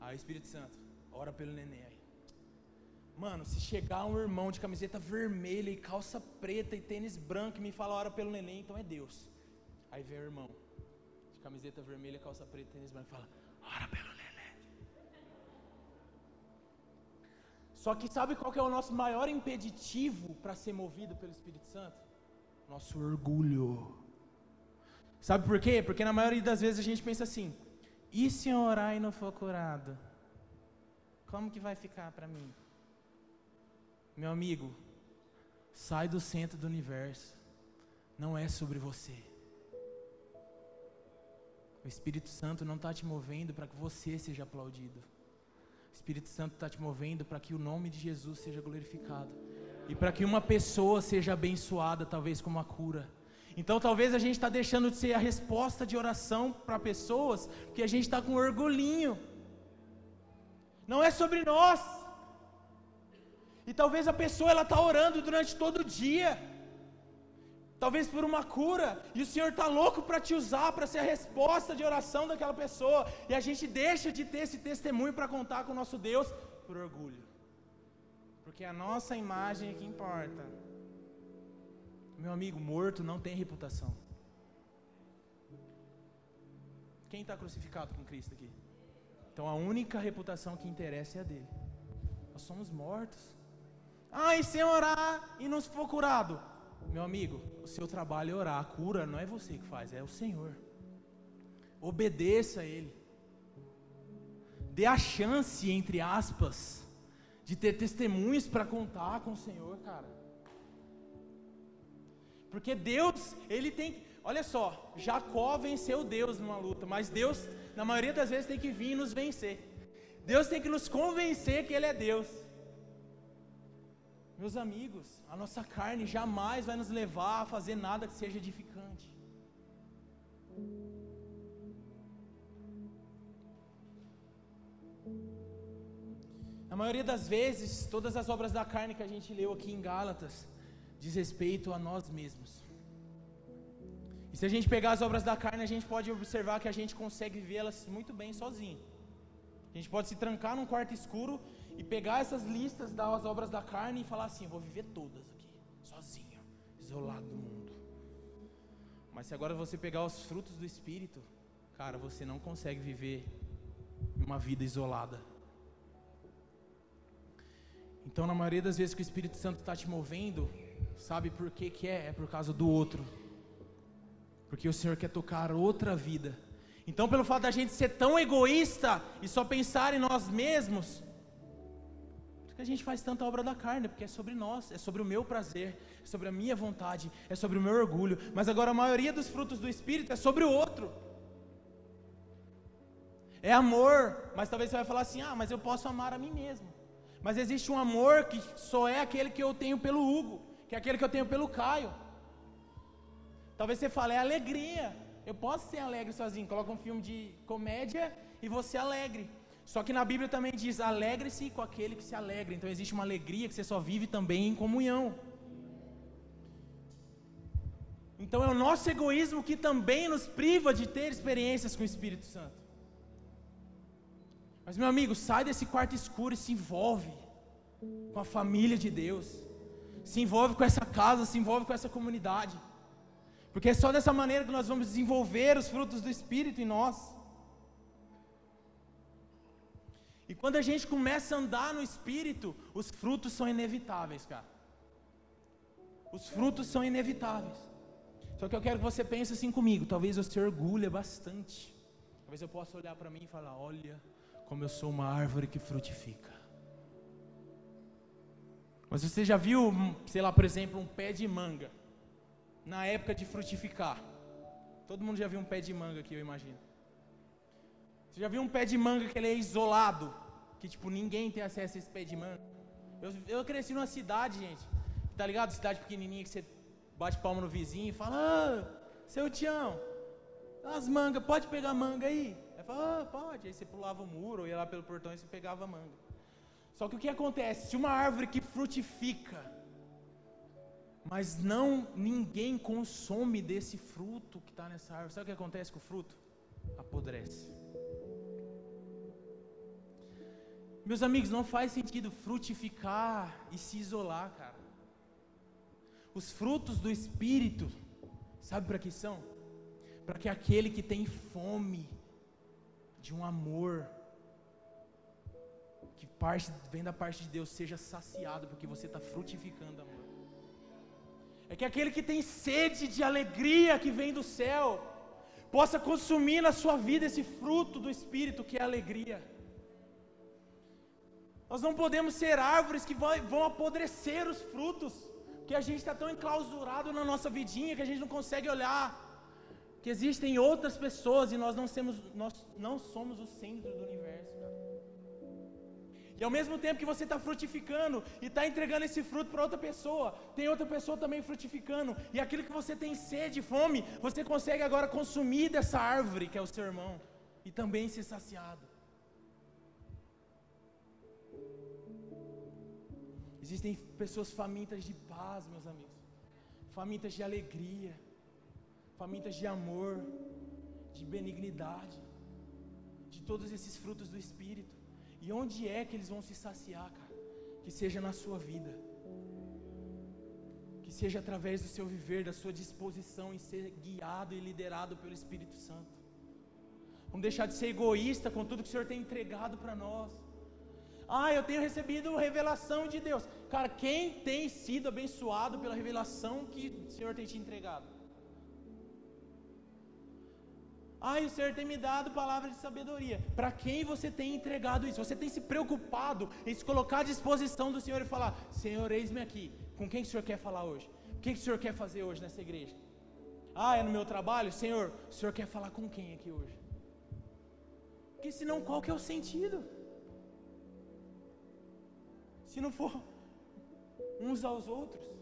Aí o Espírito Santo, ora pelo nenê aí. Mano, se chegar um irmão de camiseta vermelha e calça preta e tênis branco e me fala ora pelo neném, então é Deus. Aí vem o irmão de camiseta vermelha, calça preta e tênis branco e fala, ora pelo neném. Só que sabe qual que é o nosso maior impeditivo para ser movido pelo Espírito Santo? Nosso orgulho. Sabe por quê? Porque na maioria das vezes a gente pensa assim: e se eu orar e não for curado? Como que vai ficar para mim? Meu amigo, sai do centro do universo. Não é sobre você. O Espírito Santo não está te movendo para que você seja aplaudido. O Espírito Santo está te movendo para que o nome de Jesus seja glorificado. E para que uma pessoa seja abençoada, talvez com uma cura. Então talvez a gente está deixando de ser a resposta de oração para pessoas, porque a gente está com orgulhinho. Não é sobre nós. E talvez a pessoa ela está orando durante todo o dia. Talvez por uma cura, e o Senhor está louco para te usar, para ser a resposta de oração daquela pessoa, e a gente deixa de ter esse testemunho para contar com o nosso Deus por orgulho, porque a nossa imagem é que importa. Meu amigo, morto não tem reputação. Quem está crucificado com Cristo aqui? Então a única reputação que interessa é a dele. Nós somos mortos. E sem orar e não se for curado? Meu amigo, o seu trabalho é orar. A cura não é você que faz, é o Senhor. Obedeça a Ele. Dê a chance, entre aspas, de ter testemunhos para contar com o Senhor, cara. Porque Deus, Ele tem. Olha só, Jacó venceu Deus numa luta, mas Deus, na maioria das vezes, tem que vir e nos vencer. Deus tem que nos convencer que Ele é Deus. Meus amigos, a nossa carne jamais vai nos levar a fazer nada que seja edificante. Na maioria das vezes, todas as obras da carne que a gente leu aqui em Gálatas diz respeito a nós mesmos. E se a gente pegar as obras da carne, a gente pode observar que a gente consegue vivê-las muito bem sozinho. A gente pode se trancar num quarto escuro e pegar essas listas das obras da carne e falar assim: vou viver todas aqui, sozinho, isolado do mundo. Mas se agora você pegar os frutos do Espírito, cara, você não consegue viver uma vida isolada. Então, na maioria das vezes que o Espírito Santo está te movendo, sabe por que, que é? É por causa do outro. Porque o Senhor quer tocar outra vida. Então, pelo fato da gente ser tão egoísta e só pensar em nós mesmos, que a gente faz tanta obra da carne, porque é sobre nós, é sobre o meu prazer, é sobre a minha vontade, é sobre o meu orgulho. Mas agora a maioria dos frutos do Espírito é sobre o outro. É amor, mas talvez você vai falar assim: ah, mas eu posso amar a mim mesmo. Mas existe um amor que só é aquele que eu tenho pelo Hugo, que é aquele que eu tenho pelo Caio. Talvez você fale, é alegria. Eu posso ser alegre sozinho. Coloca um filme de comédia e você alegre. Só que na Bíblia também diz: alegre-se com aquele que se alegra. Então existe uma alegria que você só vive também em comunhão. Então é o nosso egoísmo que também nos priva de ter experiências com o Espírito Santo. Mas meu amigo, sai desse quarto escuro e se envolve com a família de Deus. Se envolve com essa casa, se envolve com essa comunidade. Porque é só dessa maneira que nós vamos desenvolver os frutos do Espírito em nós. E quando a gente começa a andar no Espírito, os frutos são inevitáveis, cara. Os frutos são inevitáveis. Só que eu quero que você pense assim comigo. Talvez você orgulhe bastante. Talvez eu possa olhar para mim e falar: Olha, como eu sou uma árvore que frutifica. Mas você já viu, sei lá, por exemplo, um pé de manga na época de frutificar? Todo mundo já viu um pé de manga aqui, eu imagino. Você já viu um pé de manga que ele é isolado? Que tipo, ninguém tem acesso a esse pé de manga. Eu, eu cresci numa cidade, gente. Tá ligado? Cidade pequenininha que você bate palma no vizinho e fala: Ah, seu Tião, as mangas, pode pegar manga aí? Aí fala: Ah, pode. Aí você pulava o muro, ia lá pelo portão e você pegava a manga. Só que o que acontece? Se uma árvore que frutifica, mas não ninguém consome desse fruto que está nessa árvore, sabe o que acontece com o fruto? Apodrece. Meus amigos, não faz sentido frutificar e se isolar, cara. Os frutos do Espírito, sabe para que são? Para que aquele que tem fome de um amor, parte, vem da parte de Deus, seja saciado, porque você está frutificando amor. É que aquele que tem sede de alegria que vem do céu, possa consumir na sua vida esse fruto do Espírito que é alegria. Nós não podemos ser árvores que vão apodrecer os frutos, porque a gente está tão enclausurado na nossa vidinha que a gente não consegue olhar que existem outras pessoas e nós não, nós não somos o centro do universo. E ao mesmo tempo que você está frutificando e está entregando esse fruto para outra pessoa, tem outra pessoa também frutificando, e aquilo que você tem sede e fome, você consegue agora consumir dessa árvore que é o seu irmão, e também ser saciado. Existem pessoas famintas de paz, meus amigos, famintas de alegria, famintas de amor, de benignidade, de todos esses frutos do Espírito. E onde é que eles vão se saciar, cara? Que seja na sua vida, que seja através do seu viver, da sua disposição em ser guiado e liderado pelo Espírito Santo. Vamos deixar de ser egoísta com tudo que o Senhor tem entregado para nós. Ah, eu tenho recebido revelação de Deus. Cara, quem tem sido abençoado pela revelação que o Senhor tem te entregado? Ah, o Senhor tem me dado palavras de sabedoria. Para quem você tem entregado isso? Você tem se preocupado em se colocar à disposição do Senhor e falar: Senhor, eis-me aqui. Com quem que o Senhor quer falar hoje? O que, que o Senhor quer fazer hoje nessa igreja? Ah, é no meu trabalho? Senhor, o Senhor quer falar com quem aqui hoje? Porque senão qual que é o sentido? Se não for uns aos outros.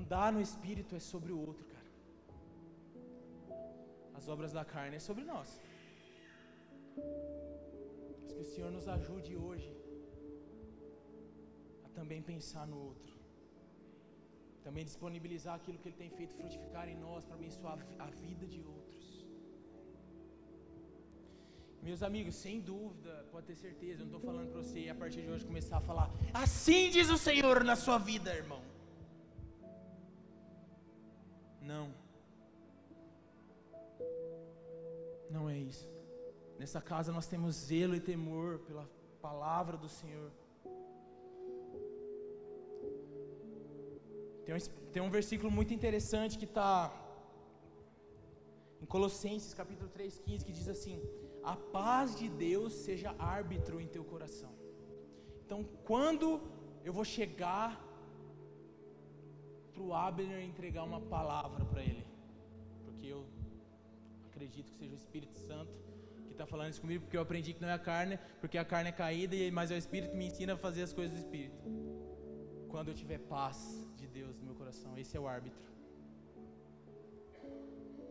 Andar no Espírito é sobre o outro, cara. As obras da carne é sobre nós. Mas que o Senhor nos ajude hoje a também pensar no outro. Também disponibilizar aquilo que Ele tem feito frutificar em nós para abençoar a vida de outros. Meus amigos, sem dúvida, pode ter certeza, eu não estou falando para você a partir de hoje começar a falar, assim diz o Senhor na sua vida, irmão. Não. Não é isso. Nessa casa nós temos zelo e temor pela palavra do Senhor. Tem um, tem um versículo muito interessante que está em Colossenses capítulo 3, 15, que diz assim: a paz de Deus seja árbitro em teu coração. Então, quando eu vou chegar para o Abner entregar uma palavra para ele, porque eu acredito que seja o Espírito Santo que está falando isso comigo, porque eu aprendi que não é a carne, porque a carne é caída, mas é o Espírito que me ensina a fazer as coisas do Espírito. Quando eu tiver paz de Deus no meu coração, esse é o árbitro.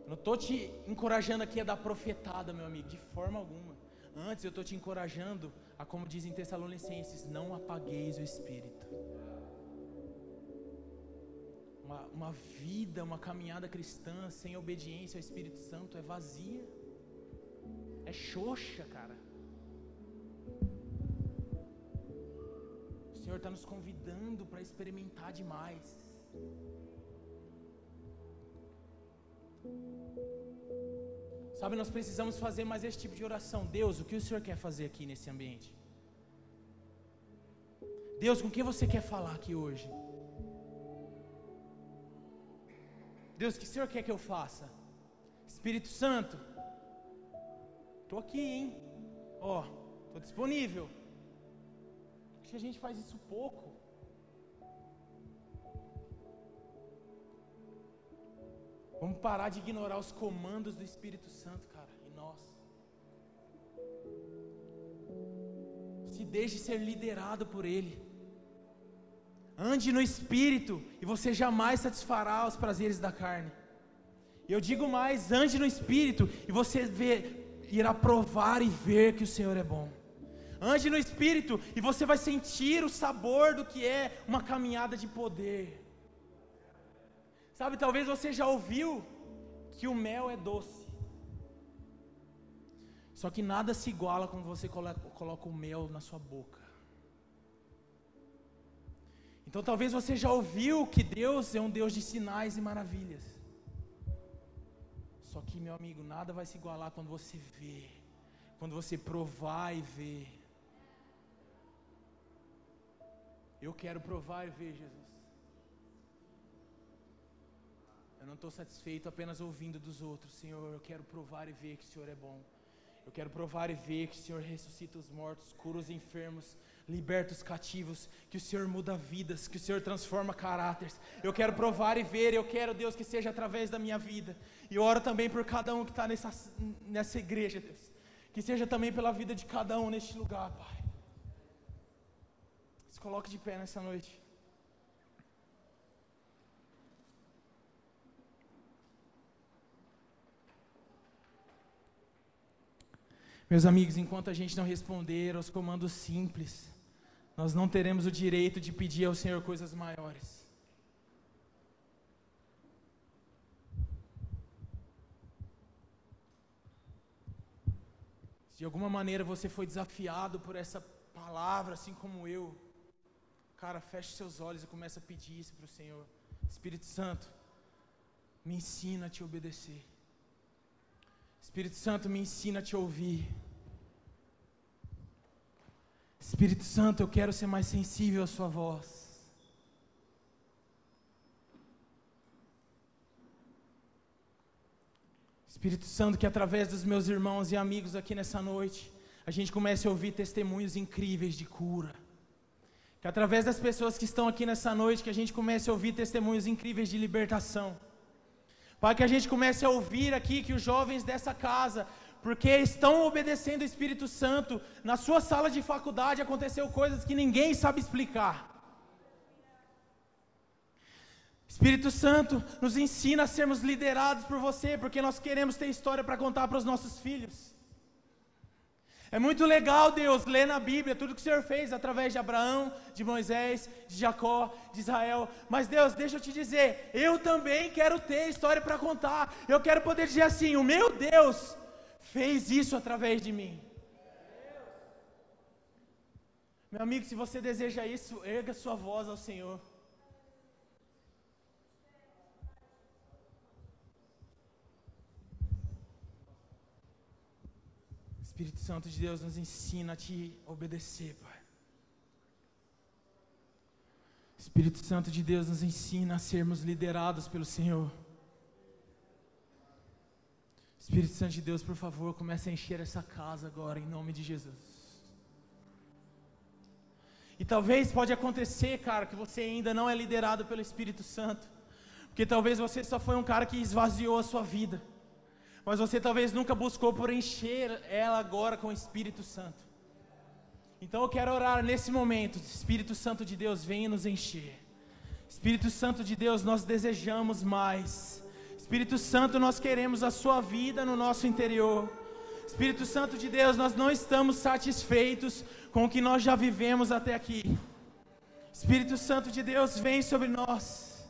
Não estou te encorajando aqui a dar profetada, meu amigo, de forma alguma. Antes eu estou te encorajando a, como dizem Tessalonicenses, não apagueis o Espírito. Uma, uma vida, uma caminhada cristã sem obediência ao Espírito Santo é vazia, é xoxa, cara. O Senhor está nos convidando para experimentar demais. Sabe, nós precisamos fazer mais esse tipo de oração. Deus, o que o Senhor quer fazer aqui nesse ambiente? Deus, com quem você quer falar aqui hoje? Deus, o que o Senhor quer que eu faça? Espírito Santo, estou aqui, hein? Ó, oh, estou disponível. Acho que a gente faz isso pouco. Vamos parar de ignorar os comandos do Espírito Santo, cara, em nós. Se deixe ser liderado por Ele. Ande no Espírito e você jamais satisfará os prazeres da carne. Eu digo mais, ande no Espírito e você vê, irá provar e ver que o Senhor é bom. Ande no Espírito e você vai sentir o sabor do que é uma caminhada de poder. Sabe, talvez você já ouviu que o mel é doce. Só que nada se iguala quando você coloca o mel na sua boca. Então talvez você já ouviu que Deus é um Deus de sinais e maravilhas. Só que, meu amigo, nada vai se igualar quando você vê, quando você provar e ver. Eu quero provar e ver, Jesus. Eu não estou satisfeito apenas ouvindo dos outros, Senhor. Eu quero provar e ver que o Senhor é bom. Eu quero provar e ver que o Senhor ressuscita os mortos, cura os enfermos, liberta os cativos, que o Senhor muda vidas, que o Senhor transforma caráteres. Eu quero provar e ver, eu quero, Deus, que seja através da minha vida. E oro também por cada um que está nessa, nessa igreja, Deus. Que seja também pela vida de cada um neste lugar, Pai. Se coloque de pé nessa noite. Meus amigos, enquanto a gente não responder aos comandos simples, nós não teremos o direito de pedir ao Senhor coisas maiores. Se de alguma maneira você foi desafiado por essa palavra, assim como eu, cara, feche seus olhos e comece a pedir isso para o Senhor. Espírito Santo, me ensina a te obedecer. Espírito Santo, me ensina a te ouvir. Espírito Santo, eu quero ser mais sensível à Sua voz. Espírito Santo, que através dos meus irmãos e amigos aqui nessa noite, a gente comece a ouvir testemunhos incríveis de cura. Que através das pessoas que estão aqui nessa noite, que a gente comece a ouvir testemunhos incríveis de libertação. Pai, que a gente comece a ouvir aqui que os jovens dessa casa, porque estão obedecendo o Espírito Santo, na sua sala de faculdade aconteceu coisas que ninguém sabe explicar. Espírito Santo nos ensina a sermos liderados por você, porque nós queremos ter história para contar para os nossos filhos. É muito legal, Deus, ler na Bíblia tudo que o Senhor fez através de Abraão, de Moisés, de Jacó, de Israel. Mas, Deus, deixa eu te dizer, eu também quero ter história para contar. Eu quero poder dizer assim: o meu Deus fez isso através de mim. Meu amigo, se você deseja isso, erga sua voz ao Senhor. Espírito Santo de Deus nos ensina a te obedecer, Pai. Espírito Santo de Deus nos ensina a sermos liderados pelo Senhor. Espírito Santo de Deus, por favor, comece a encher essa casa agora, em nome de Jesus. E talvez pode acontecer, cara, que você ainda não é liderado pelo Espírito Santo, porque talvez você só foi um cara que esvaziou a sua vida mas você talvez nunca buscou por encher ela agora com o Espírito Santo. Então eu quero orar nesse momento, Espírito Santo de Deus, venha nos encher. Espírito Santo de Deus, nós desejamos mais. Espírito Santo, nós queremos a Sua vida no nosso interior. Espírito Santo de Deus, nós não estamos satisfeitos com o que nós já vivemos até aqui. Espírito Santo de Deus, vem sobre nós.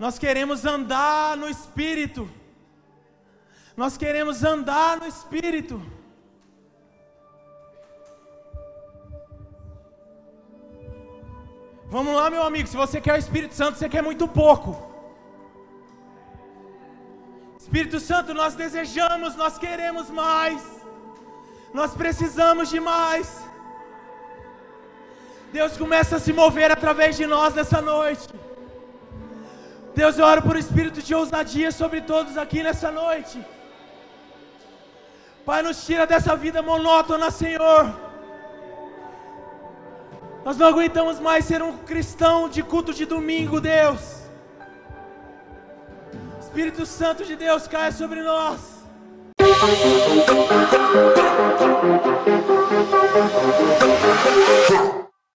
Nós queremos andar no Espírito. Nós queremos andar no Espírito. Vamos lá, meu amigo. Se você quer o Espírito Santo, você quer muito pouco. Espírito Santo, nós desejamos, nós queremos mais. Nós precisamos de mais. Deus começa a se mover através de nós nessa noite. Deus, eu oro por espírito de ousadia sobre todos aqui nessa noite. Pai, nos tira dessa vida monótona, Senhor. Nós não aguentamos mais ser um cristão de culto de domingo, Deus. Espírito Santo de Deus caia sobre nós.